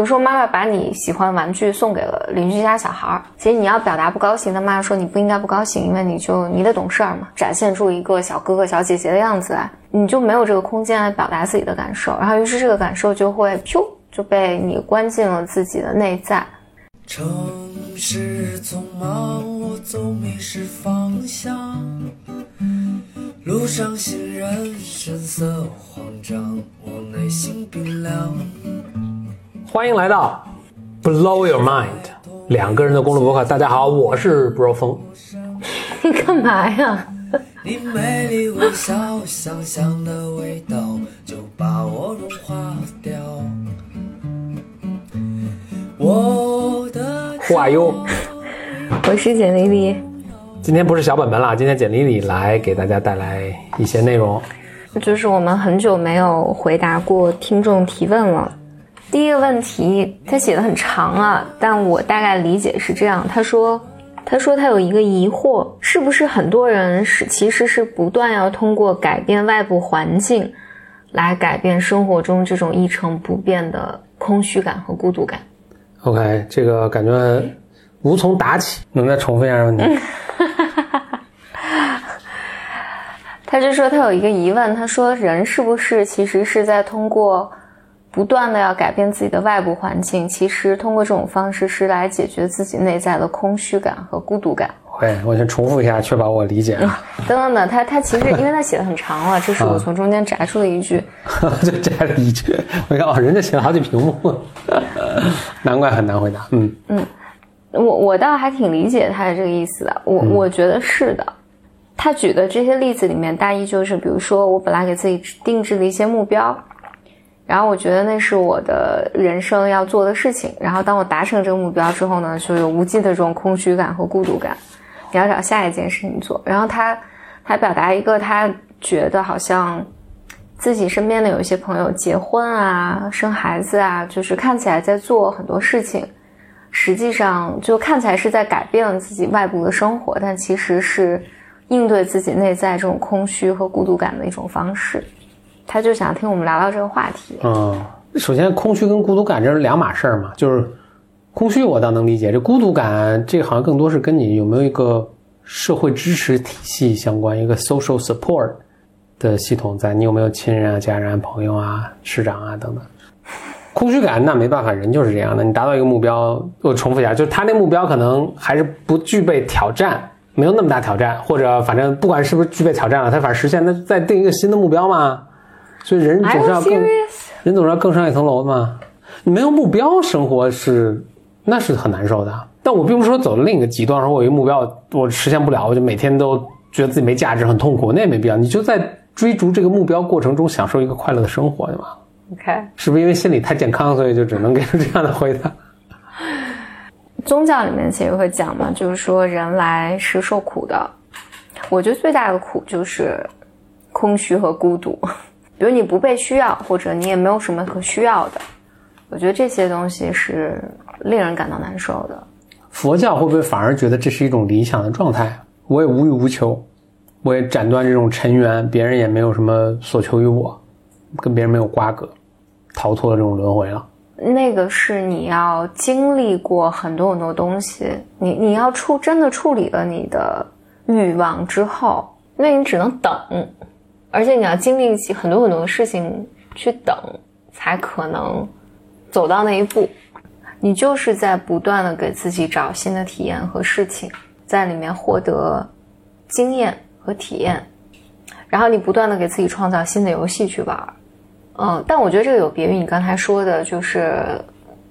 比如说，妈妈把你喜欢玩具送给了邻居家小孩儿，其实你要表达不高兴，但妈妈说你不应该不高兴，因为你就你得懂事儿嘛，展现出一个小哥哥小姐姐的样子来，你就没有这个空间来表达自己的感受，然后于是这个感受就会噗就被你关进了自己的内在。城市匆忙，我总迷失方向，路上行人神色慌张，我内心冰凉。欢迎来到 Blow Your Mind 两个人的公路博客。大家好，我是 Bro 峰。你干嘛呀？你美丽微笑，香香的味道就把我融化掉。我的 Who are you？我是简丽丽。今天不是小本本啦，今天简丽丽来给大家带来一些内容。就是我们很久没有回答过听众提问了。第一个问题，他写的很长啊，但我大概理解是这样。他说，他说他有一个疑惑，是不是很多人是其实是不断要通过改变外部环境，来改变生活中这种一成不变的空虚感和孤独感？OK，这个感觉无从答起，能再重复一下问题？他就说他有一个疑问，他说人是不是其实是在通过。不断的要改变自己的外部环境，其实通过这种方式是来解决自己内在的空虚感和孤独感。会，我先重复一下，确保我理解啊。等 等等，他他其实因为他写的很长了，这是我从中间摘出的一句，就摘了一句。我看哦，人家写了好几屏幕，难怪很难回答。嗯嗯，我我倒还挺理解他的这个意思的。我我觉得是的。他举的这些例子里面，大意就是，比如说我本来给自己定制了一些目标。然后我觉得那是我的人生要做的事情。然后当我达成这个目标之后呢，就有无尽的这种空虚感和孤独感，你要找下一件事情做。然后他他表达一个他觉得好像自己身边的有一些朋友结婚啊、生孩子啊，就是看起来在做很多事情，实际上就看起来是在改变自己外部的生活，但其实是应对自己内在这种空虚和孤独感的一种方式。他就想听我们聊聊这个话题。嗯，首先，空虚跟孤独感这是两码事儿嘛。就是空虚，我倒能理解。这孤独感，这好像更多是跟你有没有一个社会支持体系相关，一个 social support 的系统在。你有没有亲人啊、家人、啊朋友啊、师长啊等等？空虚感，那没办法，人就是这样的。你达到一个目标，我重复一下，就是他那目标可能还是不具备挑战，没有那么大挑战，或者反正不管是不是具备挑战了，他反正实现，那再定一个新的目标嘛。所以人总是要更，人总是要更上一层楼的嘛。你没有目标生活是，那是很难受的。但我并不是说走另一个极端，说我一个目标我实现不了，我就每天都觉得自己没价值，很痛苦，那也没必要。你就在追逐这个目标过程中享受一个快乐的生活，对吧？OK，是不是因为心理太健康，所以就只能给出这样的回答？宗教里面其实会讲嘛，就是说人来是受苦的。我觉得最大的苦就是空虚和孤独。比如你不被需要，或者你也没有什么可需要的，我觉得这些东西是令人感到难受的。佛教会不会反而觉得这是一种理想的状态？我也无欲无求，我也斩断这种尘缘，别人也没有什么所求于我，跟别人没有瓜葛，逃脱了这种轮回了。那个是你要经历过很多很多东西，你你要处真的处理了你的欲望之后，那你只能等。而且你要经历起很多很多的事情去等，才可能走到那一步。你就是在不断的给自己找新的体验和事情，在里面获得经验和体验，然后你不断的给自己创造新的游戏去玩。嗯，但我觉得这个有别于你刚才说的，就是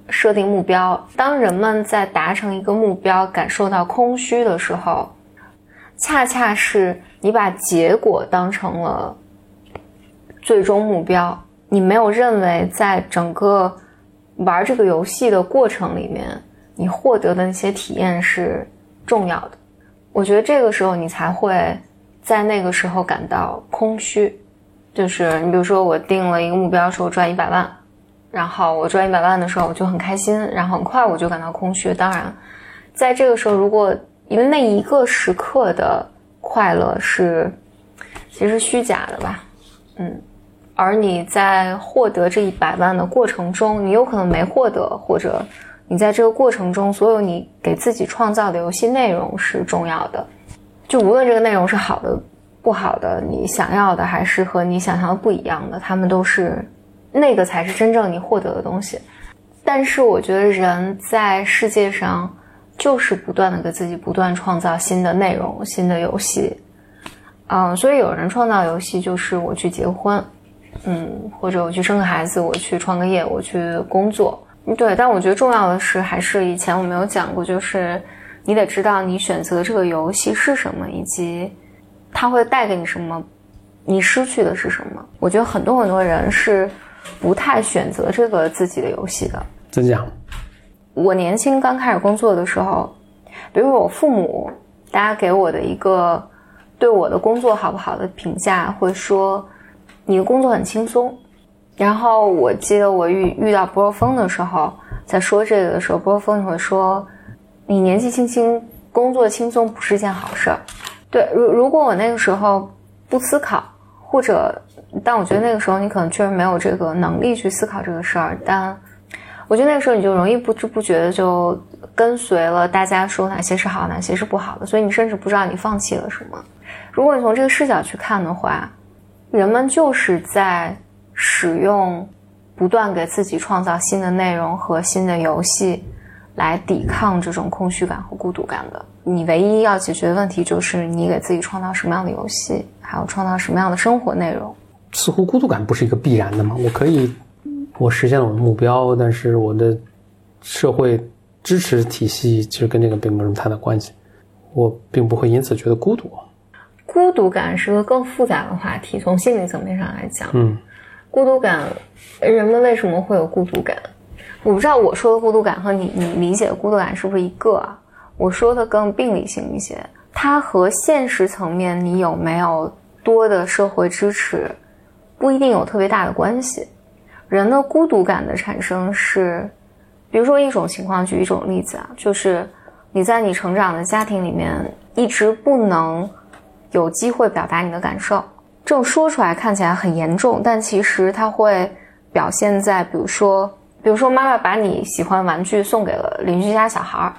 设定目标。当人们在达成一个目标感受到空虚的时候，恰恰是。你把结果当成了最终目标，你没有认为在整个玩这个游戏的过程里面，你获得的那些体验是重要的。我觉得这个时候你才会在那个时候感到空虚。就是你比如说，我定了一个目标，说我赚一百万，然后我赚一百万的时候我就很开心，然后很快我就感到空虚。当然，在这个时候，如果因为那一个时刻的。快乐是其实虚假的吧，嗯，而你在获得这一百万的过程中，你有可能没获得，或者你在这个过程中，所有你给自己创造的游戏内容是重要的。就无论这个内容是好的、不好的，你想要的还是和你想象的不一样的，他们都是那个才是真正你获得的东西。但是我觉得人在世界上就是不断的给自己不断创造新的内容、新的游戏。嗯，所以有人创造游戏就是我去结婚。嗯，或者我去生个孩子，我去创个业，我去工作，对。但我觉得重要的是，还是以前我没有讲过，就是你得知道你选择这个游戏是什么，以及它会带给你什么，你失去的是什么。我觉得很多很多人是不太选择这个自己的游戏的。怎讲？我年轻刚开始工作的时候，比如我父母，大家给我的一个对我的工作好不好的评价，会说。你的工作很轻松，然后我记得我遇遇到波峰的时候，在说这个的时候，波若峰会说：“你年纪轻轻，工作轻松不是件好事儿。”对，如如果我那个时候不思考，或者，但我觉得那个时候你可能确实没有这个能力去思考这个事儿，但我觉得那个时候你就容易不知不觉的就跟随了大家说哪些是好，哪些是不好的，所以你甚至不知道你放弃了什么。如果你从这个视角去看的话。人们就是在使用不断给自己创造新的内容和新的游戏，来抵抗这种空虚感和孤独感的。你唯一要解决的问题就是你给自己创造什么样的游戏，还有创造什么样的生活内容。似乎孤独感不是一个必然的吗？我可以，我实现了我的目标，但是我的社会支持体系其实跟这个并没有什么太大关系，我并不会因此觉得孤独。孤独感是个更复杂的话题，从心理层面上来讲，嗯，孤独感，人们为什么会有孤独感？我不知道我说的孤独感和你你理解的孤独感是不是一个啊？我说的更病理性一些，它和现实层面你有没有多的社会支持，不一定有特别大的关系。人的孤独感的产生是，比如说一种情况，举一种例子啊，就是你在你成长的家庭里面一直不能。有机会表达你的感受，这种说出来看起来很严重，但其实它会表现在，比如说，比如说妈妈把你喜欢玩具送给了邻居家小孩儿，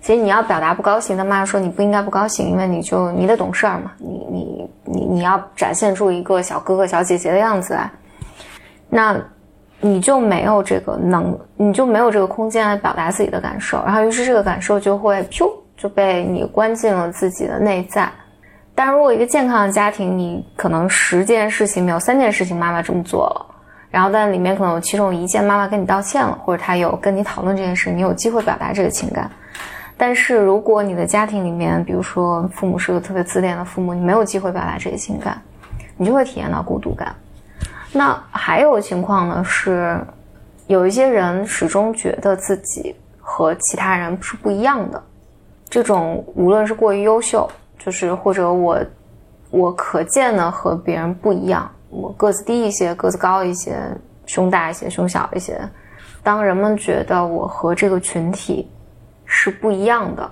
其实你要表达不高兴，但妈妈说你不应该不高兴，因为你就你得懂事儿嘛，你你你你要展现出一个小哥哥小姐姐的样子来，那你就没有这个能，你就没有这个空间来表达自己的感受，然后于是这个感受就会噗就被你关进了自己的内在。但如果一个健康的家庭，你可能十件事情没有三件事情妈妈这么做了，然后但里面可能有其中一件妈妈跟你道歉了，或者她有跟你讨论这件事，你有机会表达这个情感。但是如果你的家庭里面，比如说父母是个特别自恋的父母，你没有机会表达这些情感，你就会体验到孤独感。那还有情况呢是，有一些人始终觉得自己和其他人是不一样的，这种无论是过于优秀。就是或者我，我可见的和别人不一样，我个子低一些，个子高一些，胸大一些，胸小一些。当人们觉得我和这个群体是不一样的，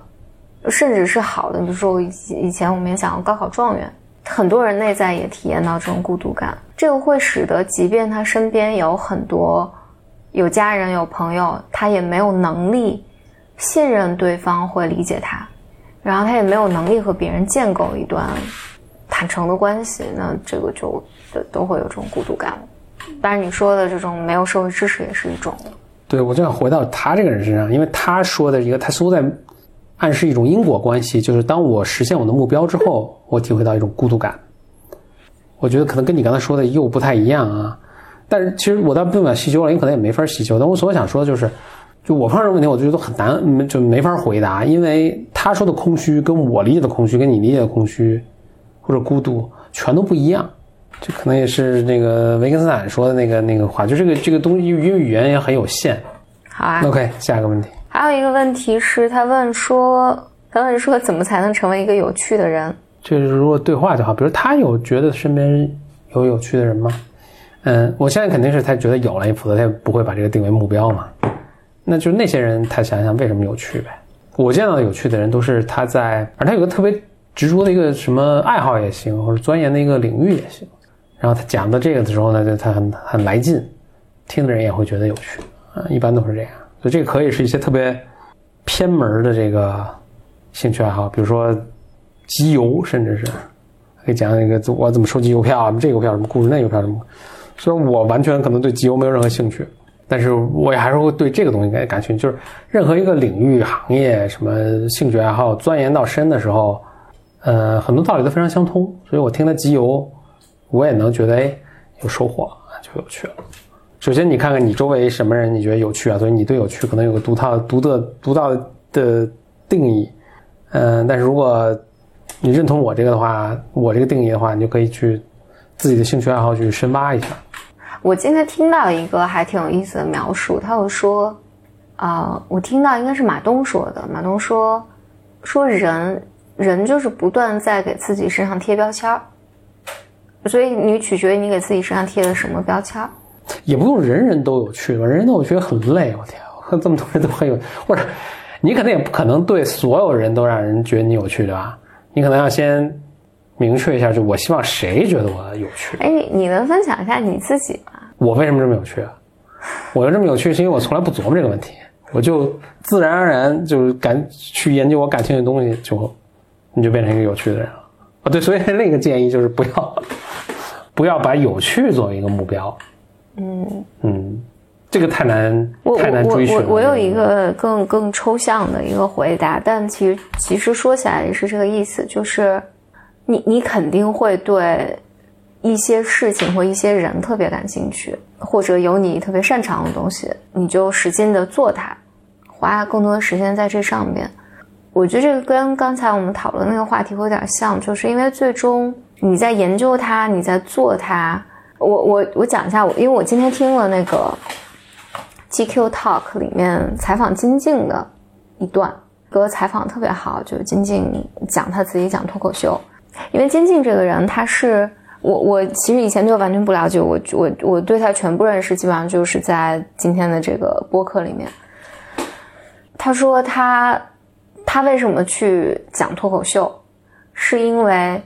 甚至是好的，比如说以以前我们也想要高考状元，很多人内在也体验到这种孤独感。这个会使得，即便他身边有很多有家人有朋友，他也没有能力信任对方会理解他。然后他也没有能力和别人建构一段坦诚的关系，那这个就都会有这种孤独感。当然，你说的这种没有社会支持也是一种。对，我就想回到他这个人身上，因为他说的一个，他似乎在暗示一种因果关系，就是当我实现我的目标之后，我体会到一种孤独感。我觉得可能跟你刚才说的又不太一样啊。但是其实我倒不想细究了，因为可能也没法细究。但我所想说的就是。就我碰上这个问题，我就觉得很难，就没法回答，因为他说的空虚跟我理解的空虚，跟你理解的空虚或者孤独全都不一样。这可能也是那个维根斯坦说的那个那个话，就这个这个东西，因为语言也很有限。好啊。OK，下一个问题。还有一个问题是，他问说，他问说，怎么才能成为一个有趣的人？就是如果对话就好，比如他有觉得身边有有趣的人吗？嗯，我现在肯定是他觉得有了，否则他也不会把这个定为目标嘛。那就那些人，他想想为什么有趣呗。我见到有趣的人都是他在，而他有个特别执着的一个什么爱好也行，或者钻研的一个领域也行。然后他讲到这个的时候呢，就他很很来劲，听的人也会觉得有趣啊，一般都是这样。所以这个可以是一些特别偏门的这个兴趣爱好，比如说集邮，甚至是可以讲那个我怎么收集邮票啊，这邮票什么故事，那邮票什么。虽然我完全可能对集邮没有任何兴趣，但是我也还是会对这个东西感感兴趣。就是任何一个领域、行业、什么兴趣爱好，钻研到深的时候，呃，很多道理都非常相通。所以我听他集邮，我也能觉得哎有收获，就有趣了。首先，你看看你周围什么人你觉得有趣啊？所以你对有趣可能有个独特、独特、独到的定义。嗯，但是如果你认同我这个的话，我这个定义的话，你就可以去自己的兴趣爱好去深挖一下。我今天听到一个还挺有意思的描述，他有说，啊，我听到应该是马东说的。马东说，说人人就是不断在给自己身上贴标签儿，所以你取决于你给自己身上贴的什么标签儿。也不用人人都有趣吧，人人都有趣很累。我天，我看这么多人都很有，或者你肯定也不可能对所有人都让人觉得你有趣，对吧？你可能要先明确一下，就我希望谁觉得我有趣。哎，你你能分享一下你自己吗？我为什么这么有趣啊？我要这么有趣，是因为我从来不琢磨这个问题，我就自然而然就是感去研究我感兴趣的东西，就你就变成一个有趣的人了。啊，对，所以另一个建议就是不要不要把有趣作为一个目标。嗯嗯，这个太难我太难追寻我我有一个更更抽象的一个回答，但其实其实说起来也是这个意思，就是你你肯定会对一些事情或一些人特别感兴趣，或者有你特别擅长的东西，你就使劲的做它，花更多的时间在这上面。我觉得这个跟刚才我们讨论那个话题会有点像，就是因为最终你在研究它，你在做它。我我我讲一下，我因为我今天听了那个 GQ Talk 里面采访金靖的一段，哥采访特别好，就是金靖讲他自己讲脱口秀，因为金靖这个人他是我我其实以前就完全不了解，我我我对他全部认识基本上就是在今天的这个播客里面。他说他他为什么去讲脱口秀，是因为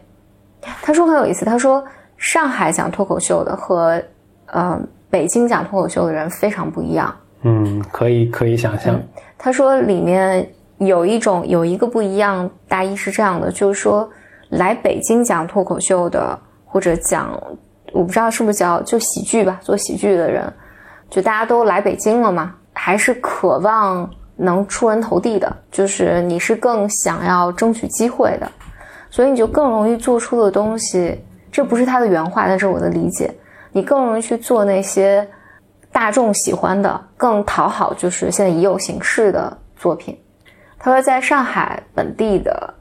他说很有意思，他说。上海讲脱口秀的和，呃，北京讲脱口秀的人非常不一样。嗯，可以可以想象。他说里面有一种有一个不一样，大意是这样的，就是说来北京讲脱口秀的或者讲，我不知道是不是叫就喜剧吧，做喜剧的人，就大家都来北京了嘛，还是渴望能出人头地的，就是你是更想要争取机会的，所以你就更容易做出的东西。这不是他的原话，但是我的理解。你更容易去做那些大众喜欢的、更讨好，就是现在已有形式的作品。他说，在上海本地的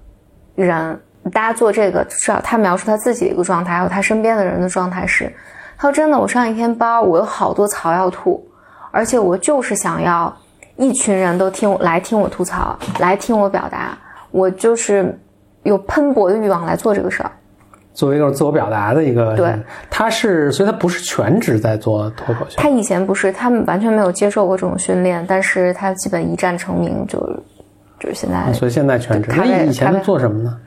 人，大家做这个，至少他描述他自己的一个状态，还有他身边的人的状态是：他说，真的，我上一天班，我有好多槽要吐，而且我就是想要一群人都听我来听我吐槽，来听我表达，我就是有喷薄的欲望来做这个事儿。作为一个自我表达的一个，对，他是，所以他不是全职在做脱口秀。他以前不是，他们完全没有接受过这种训练，但是他基本一战成名，就就是现在。所以现在全职。他以前在做什么呢？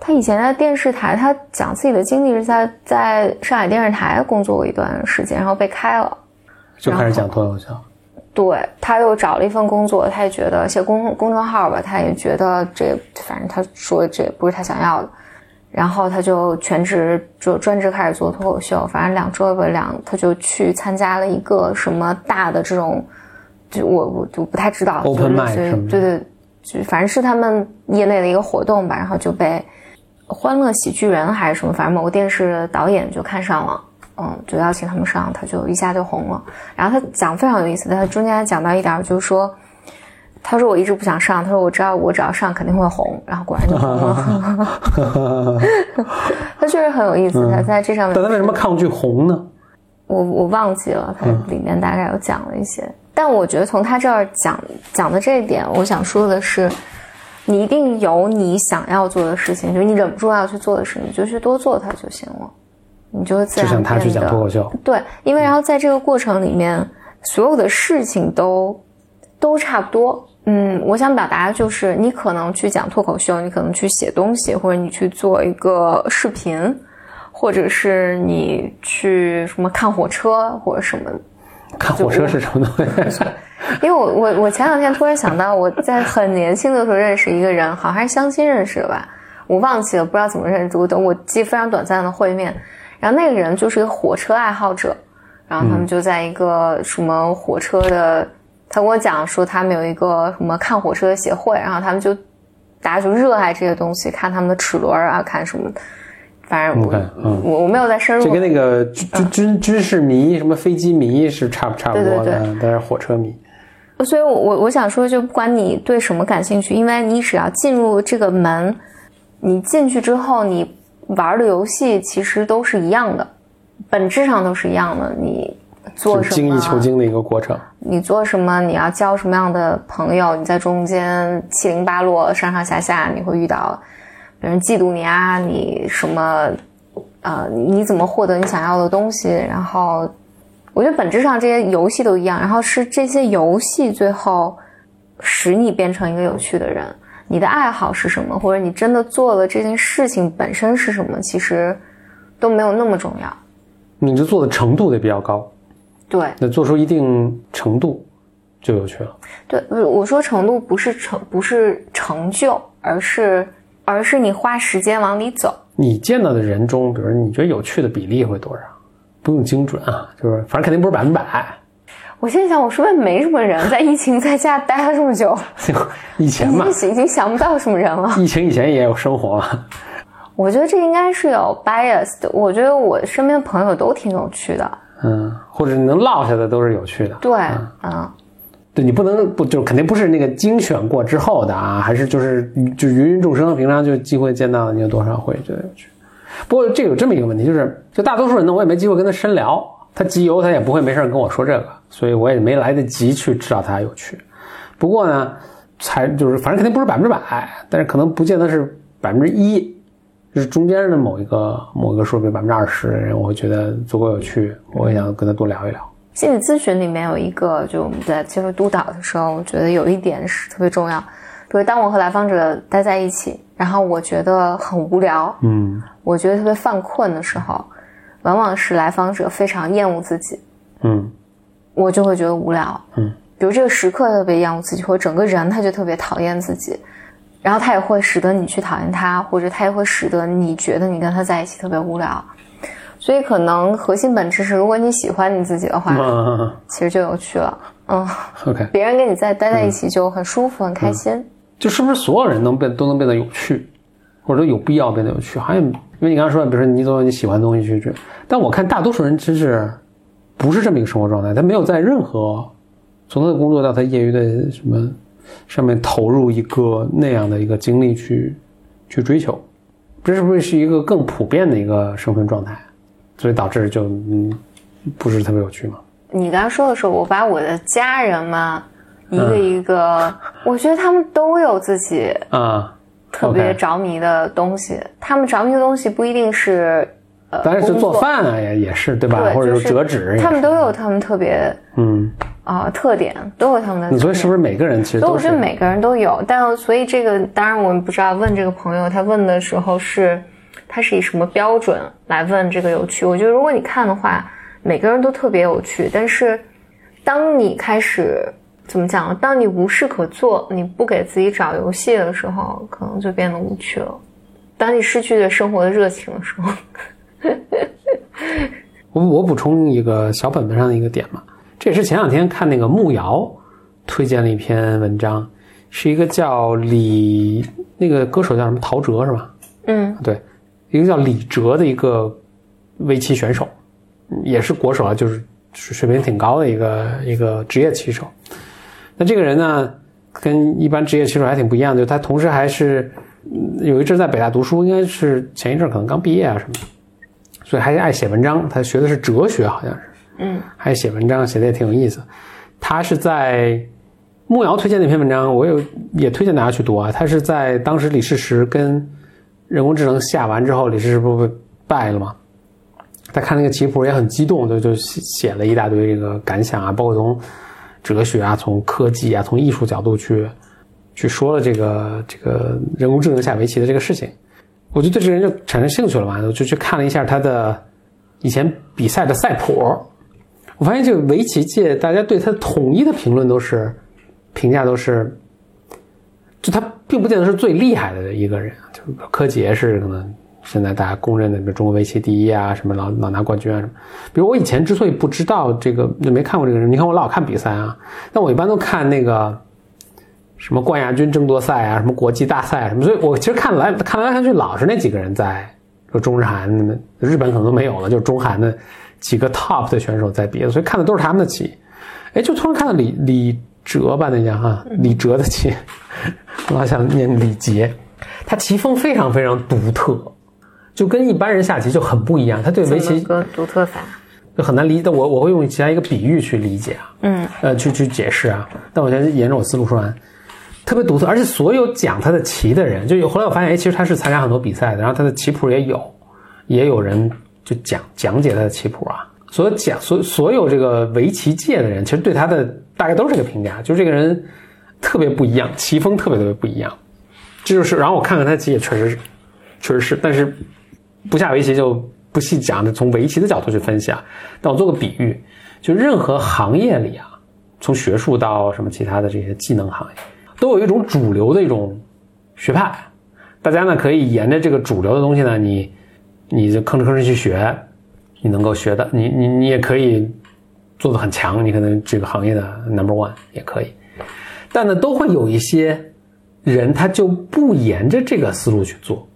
他以前在电视台，他讲自己的经历是在在上海电视台工作过一段时间，然后被开了，就开始讲脱口秀。对，他又找了一份工作，他也觉得写公公众号吧，他也觉得这反正他说这也不是他想要的。然后他就全职就专职开始做脱口秀，反正两周吧两，他就去参加了一个什么大的这种，就我我就不太知道，open i 对对，就反正是他们业内的一个活动吧，然后就被欢乐喜剧人还是什么，反正某个电视导演就看上了，嗯，就邀请他们上，他就一下就红了。然后他讲非常有意思，他中间还讲到一点，就是说。他说：“我一直不想上。”他说：“我知道，我只要上肯定会红。”然后果然就红了。他确实很有意思。他在这上面，但他为什么抗拒红呢？我我忘记了，他里面大概有讲了一些。但我觉得从他这儿讲讲的这一点，我想说的是，你一定有你想要做的事情，就是你忍不住要去做的事情，你就去多做它就行了。你就自然就像他去讲脱口秀，对，因为然后在这个过程里面，所有的事情都都差不多。嗯，我想表达的就是，你可能去讲脱口秀，你可能去写东西，或者你去做一个视频，或者是你去什么看火车或者什么。看火车是什么东西？因为我我我前两天突然想到，我在很年轻的时候认识一个人，好像还是相亲认识的吧，我忘记了，不知道怎么认识。我等我记非常短暂的会面，然后那个人就是一个火车爱好者，然后他们就在一个什么火车的，他跟我讲说他们有一个什么看火车的协会，然后他们就大家就热爱这些东西，看他们的齿轮啊，看什么。反正我我我没有再深入，这跟那个军军军事迷什么飞机迷是差不差不多的，但是火车迷。所以，我我我想说，就不管你对什么感兴趣，因为你只要进入这个门，你进去之后，你玩的游戏其实都是一样的，本质上都是一样的。你做什么？精益求精的一个过程。你做什么？你要交什么样的朋友？你在中间七零八落、上上下下，你会遇到。别人嫉妒你啊，你什么，呃，你怎么获得你想要的东西？然后，我觉得本质上这些游戏都一样。然后是这些游戏最后使你变成一个有趣的人。你的爱好是什么？或者你真的做了这件事情本身是什么？其实都没有那么重要。你就做的程度得比较高。对。那做出一定程度就有趣了。对，我说程度不是成不是成就，而是。而是你花时间往里走。你见到的人中，比如你觉得有趣的比例会多少？不用精准啊，就是反正肯定不是百分百。我心想，我是不是没什么人在疫情在家待了这么久？以前嘛，已经想不到什么人了。疫情以前也有生活。我觉得这应该是有 bias 的。我觉得我身边的朋友都挺有趣的。嗯，或者能落下的都是有趣的。对，嗯。对你不能不就肯定不是那个精选过之后的啊，还是就是就芸芸众生，平常就机会见到你有多少会觉得有趣。不过这有这么一个问题，就是就大多数人呢，我也没机会跟他深聊，他集邮他也不会没事跟我说这个，所以我也没来得及去知道他有趣。不过呢，才就是反正肯定不是百分之百，但是可能不见得是百分之一，就是中间的某一个某一个数，比如百分之二十的人，我会觉得足够有趣，我也想跟他多聊一聊。心理咨询里面有一个，就我们在接受督导的时候，我觉得有一点是特别重要。比如当我和来访者待在一起，然后我觉得很无聊，嗯，我觉得特别犯困的时候，往往是来访者非常厌恶自己，嗯，我就会觉得无聊，嗯，比如这个时刻特别厌恶自己，或者整个人他就特别讨厌自己，然后他也会使得你去讨厌他，或者他也会使得你觉得你跟他在一起特别无聊。所以可能核心本质是，如果你喜欢你自己的话，其实就有趣了。嗯，OK，别人跟你在待在一起就很舒服、很开心。就是不是所有人能变都能变得有趣，或者有必要变得有趣？好像因为你刚刚说，比如说你总有你喜欢的东西去追，但我看大多数人其实不是这么一个生活状态，他没有在任何从他的工作到他业余的什么上面投入一个那样的一个精力去去追求，这是不是是一个更普遍的一个生存状态？所以导致就嗯，不是特别有趣嘛。你刚才说的时候，我把我的家人嘛，一个一个，我觉得他们都有自己啊特别着迷的东西。他们着迷的东西不一定是呃，当然是做饭啊，也也是对吧？或者是折纸，他们都有他们特别嗯啊特点，都有他们的。你说是不是每个人其实？我觉得每个人都有，但所以这个当然我们不知道。问这个朋友，他问的时候是。他是以什么标准来问这个有趣？我觉得如果你看的话，每个人都特别有趣。但是，当你开始怎么讲？当你无事可做，你不给自己找游戏的时候，可能就变得无趣了。当你失去对生活的热情的时候，我我补充一个小本本上的一个点嘛，这也是前两天看那个木瑶推荐了一篇文章，是一个叫李那个歌手叫什么陶喆是吧？嗯，对。一个叫李哲的一个围棋选手，也是国手啊，就是水平挺高的一个一个职业棋手。那这个人呢，跟一般职业棋手还挺不一样的，就他同时还是有一阵在北大读书，应该是前一阵可能刚毕业啊什么的，所以还爱写文章。他学的是哲学，好像是，嗯，还写文章，写的也挺有意思。他是在木瑶推荐那篇文章，我有也推荐大家去读啊。他是在当时李世石跟人工智能下完之后，李世石不被败了吗？他看那个棋谱也很激动，就就写了一大堆这个感想啊，包括从哲学啊、从科技啊、从艺术角度去去说了这个这个人工智能下围棋的这个事情。我就对这个人就产生兴趣了嘛，我就去看了一下他的以前比赛的赛谱。我发现这个围棋界大家对他统一的评论都是评价都是，就他并不见得是最厉害的一个人，就是柯洁是可能现在大家公认的，中国围棋第一啊，什么老老拿冠军啊什么。比如我以前之所以不知道这个，就没看过这个人，你看我老看比赛啊，但我一般都看那个什么冠亚军争夺赛啊，什么国际大赛啊什么，所以我其实看来看来看去老是那几个人在，说中日韩，日本可能都没有了，就中韩的。几个 top 的选手在比，所以看的都是他们的棋。哎，就突然看到李李哲吧，那家哈李哲的棋，老想念李杰。他棋风非常非常独特，就跟一般人下棋就很不一样。他对围棋个独特法就很难理解。我我会用其他一个比喻去理解啊，嗯，呃，去去解释啊。但我先沿着我思路说完，特别独特。而且所有讲他的棋的人，就有后来我发现，哎，其实他是参加很多比赛的，然后他的棋谱也有，也有人。就讲讲解他的棋谱啊，所讲所所有这个围棋界的人，其实对他的大概都是这个评价，就是这个人特别不一样，棋风特别特别不一样。这就是，然后我看看他棋也确实是，确实是，但是不下围棋就不细讲，从围棋的角度去分析啊。但我做个比喻，就任何行业里啊，从学术到什么其他的这些技能行业，都有一种主流的一种学派，大家呢可以沿着这个主流的东西呢，你。你就吭哧吭哧去学，你能够学的，你你你也可以做的很强，你可能这个行业的 number one 也可以。但呢，都会有一些人，他就不沿着这个思路去做，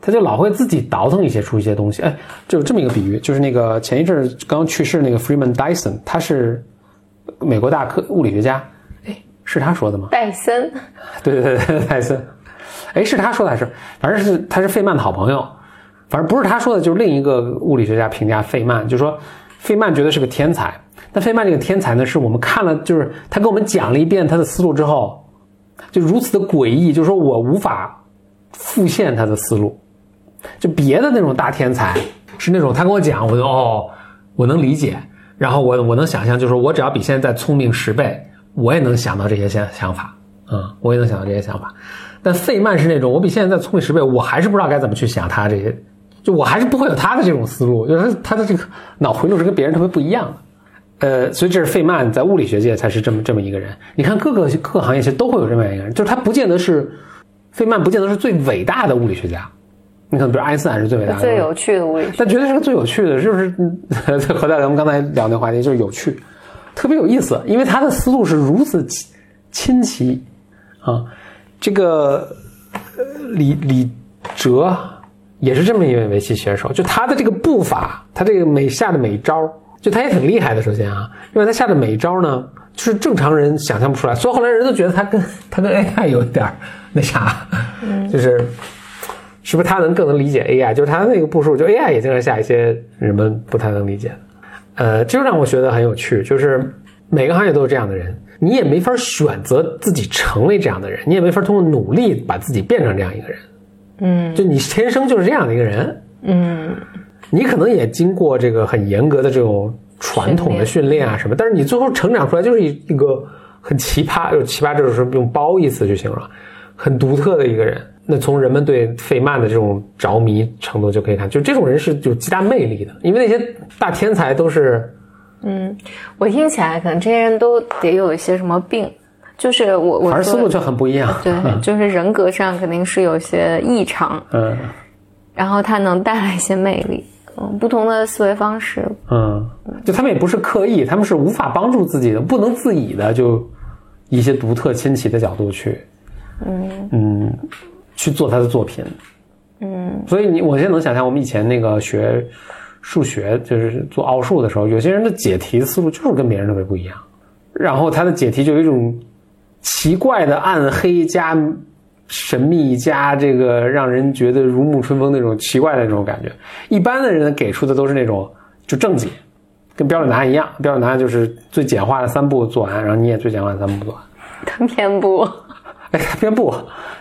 他就老会自己倒腾一些出一些东西。哎，就这么一个比喻，就是那个前一阵刚去世那个 Freeman Dyson，他是美国大科物理学家。哎，是他说的吗？戴森。对对对，戴森。哎，是他说的还是？反正是他是费曼的好朋友。反正不是他说的，就是另一个物理学家评价费曼，就说费曼觉得是个天才。但费曼这个天才呢，是我们看了，就是他给我们讲了一遍他的思路之后，就如此的诡异，就是说我无法复现他的思路。就别的那种大天才是那种他跟我讲，我就哦，我能理解，然后我我能想象，就是我只要比现在再聪明十倍，我也能想到这些想想法，嗯，我也能想到这些想法。但费曼是那种我比现在再聪明十倍，我还是不知道该怎么去想他这些。就我还是不会有他的这种思路，就是他的这个脑回路是跟别人特别不一样的，呃，所以这是费曼在物理学界才是这么这么一个人。你看各个各个行业其实都会有这么一个人，就是他不见得是费曼，不见得是最伟大的物理学家。你看，比如爱因斯坦是最伟大的，最有趣的物理，但绝对是个最有趣的，就是回到咱们刚才聊那话题，就是有趣，特别有意思，因为他的思路是如此清奇啊。这个李李哲。也是这么一位围棋选手，就他的这个步伐，他这个每下的每招，就他也挺厉害的。首先啊，因为他下的每招呢，就是正常人想象不出来，所以后来人都觉得他跟 他跟 AI 有点那啥，就是是不是他能更能理解 AI？就是他那个步数，就 AI 也经常下一些人们不太能理解的。呃，这就让我觉得很有趣，就是每个行业都有这样的人，你也没法选择自己成为这样的人，你也没法通过努力把自己变成这样一个人。嗯，就你天生就是这样的一个人，嗯，你可能也经过这个很严格的这种传统的训练啊什么，但是你最后成长出来就是一一个很奇葩，就奇葩，就是用褒义词就行了，很独特的一个人。那从人们对费曼的这种着迷程度就可以看，就这种人是有极大魅力的，因为那些大天才都是，嗯，我听起来可能这些人都得有一些什么病。就是我，我思路就很不一样。对，就是人格上肯定是有些异常。嗯，然后他能带来一些魅力，嗯，不同的思维方式。嗯，就他们也不是刻意，他们是无法帮助自己的，不能自已的就一些独特新奇的角度去，嗯嗯，去做他的作品。嗯，所以你我现在能想象，我们以前那个学数学，就是做奥数的时候，有些人的解题思路就是跟别人特别不一样，然后他的解题就有一种。奇怪的暗黑加神秘加这个让人觉得如沐春风那种奇怪的那种感觉，一般的人给出的都是那种就正解，跟标准答案一样。标准答案就是最简化的三步做完，然后你也最简化的三步做完。他偏不，哎，他偏不，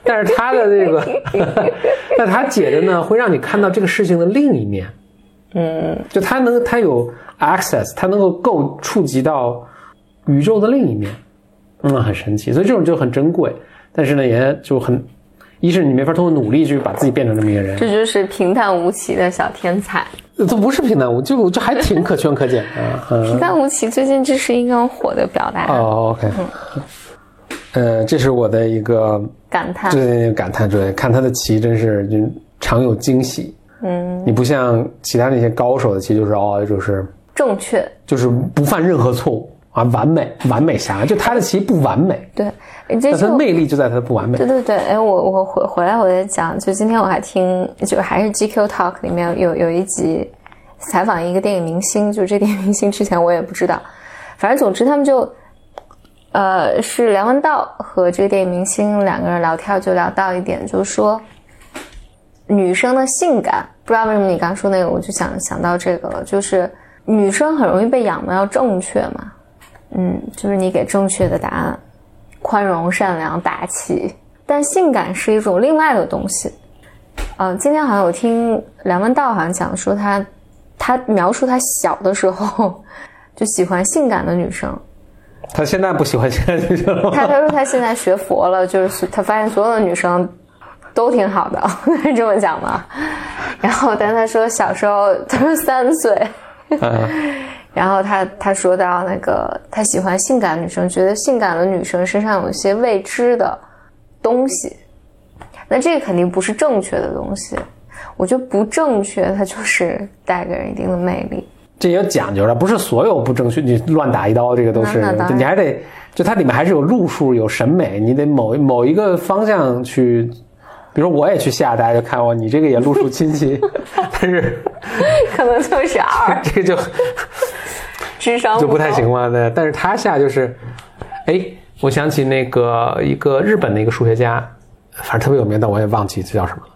但是他的这个，但他解的呢，会让你看到这个事情的另一面。嗯，就他能，他有 access，他能够够触及到宇宙的另一面。嗯，很神奇，所以这种就很珍贵，但是呢，也就很，一是你没法通过努力去把自己变成这么一个人，这就是平淡无奇的小天才。这不是平淡无，就就还挺可圈可点的。平淡无奇最近这是一个很火的表达。哦，OK，呃，这是我的一个感叹。对，感叹，对，看他的棋真是就常有惊喜。嗯，你不像其他那些高手的棋，就是哦，就是正确，就是不犯任何错误啊，完美，完美侠。就他的棋不完美，对，但他的魅力就在他的不完美。对对对，哎，我我回回来我在讲，就今天我还听，就还是 GQ Talk 里面有有一集采访一个电影明星，就这电影明星之前我也不知道，反正总之他们就，呃，是梁文道和这个电影明星两个人聊天，就聊到一点，就是说女生的性感，不知道为什么你刚说那个，我就想想到这个了，就是女生很容易被养的要正确嘛，嗯，就是你给正确的答案。宽容、善良、大气，但性感是一种另外的东西。嗯，今天好像有听梁文道好像讲说他，他描述他小的时候就喜欢性感的女生。他现在不喜欢性感女生了。他他说他现在学佛了，就是他发现所有的女生都挺好的，是 这么讲吗？然后，但他说小时候他说三岁。然后他他说到那个他喜欢性感女生，觉得性感的女生身上有一些未知的东西，那这个肯定不是正确的东西。我觉得不正确，它就是带给人一定的魅力。这也有讲究的，不是所有不正确你乱打一刀，这个都是你还得就它里面还是有路数、有审美，你得某某一个方向去。比如我也去下，大家就看我，你这个也路数清晰，但是可能就是二，这个就。智商就不太行了，对。但是他下就是，哎，我想起那个一个日本的一个数学家，反正特别有名，但我也忘记这叫什么了。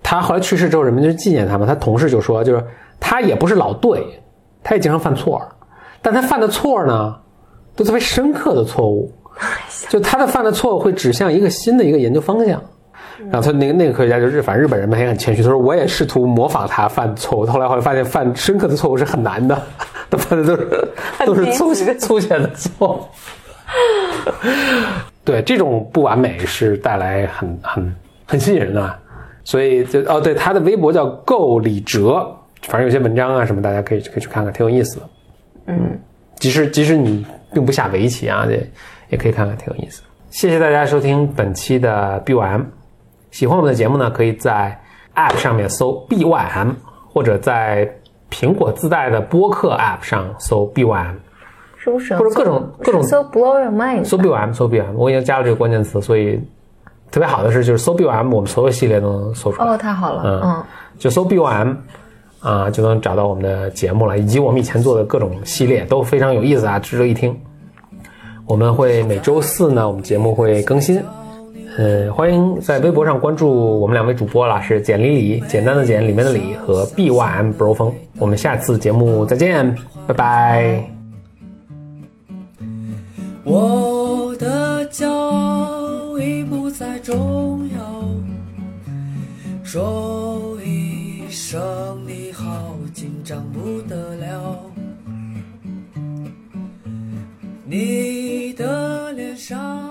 他后来去世之后，人们就纪念他嘛。他同事就说，就是他也不是老对，他也经常犯错，但他犯的错呢，都特别深刻的错误，就他的犯的错误会指向一个新的一个研究方向。然后他那个那个科学家就是，反正日本人嘛也很谦虚，他说我也试图模仿他犯错误，后来后来发现犯深刻的错误是很难的。他犯的都是 都是粗粗浅的错，对这种不完美是带来很很很吸引人的，所以就哦，对他的微博叫够李哲，反正有些文章啊什么，大家可以可以去看看，挺有意思的。嗯，即使即使你并不下围棋啊，也也可以看看，挺有意思。谢谢大家收听本期的 BYM，喜欢我们的节目呢，可以在 App 上面搜 BYM，或者在。苹果自带的播客 App 上搜 BYM，是不是？或者各种各种搜 Blow Your Mind，搜 BYM，搜 BYM，我已经加了这个关键词，所以特别好的是，就是搜 BYM，我们所有系列都能搜出来。哦，太好了，嗯，就搜 BYM 啊，就能找到我们的节目了，以及我们以前做的各种系列都非常有意思啊，值得一听。我们会每周四呢，我们节目会更新。嗯，欢迎在微博上关注我们两位主播啦，是简里里，简单的简，里面的里和 B Y M Bro 风。我们下次节目再见，拜拜。我的骄傲已不再重要，说一声你好，紧张不得了。你的脸上。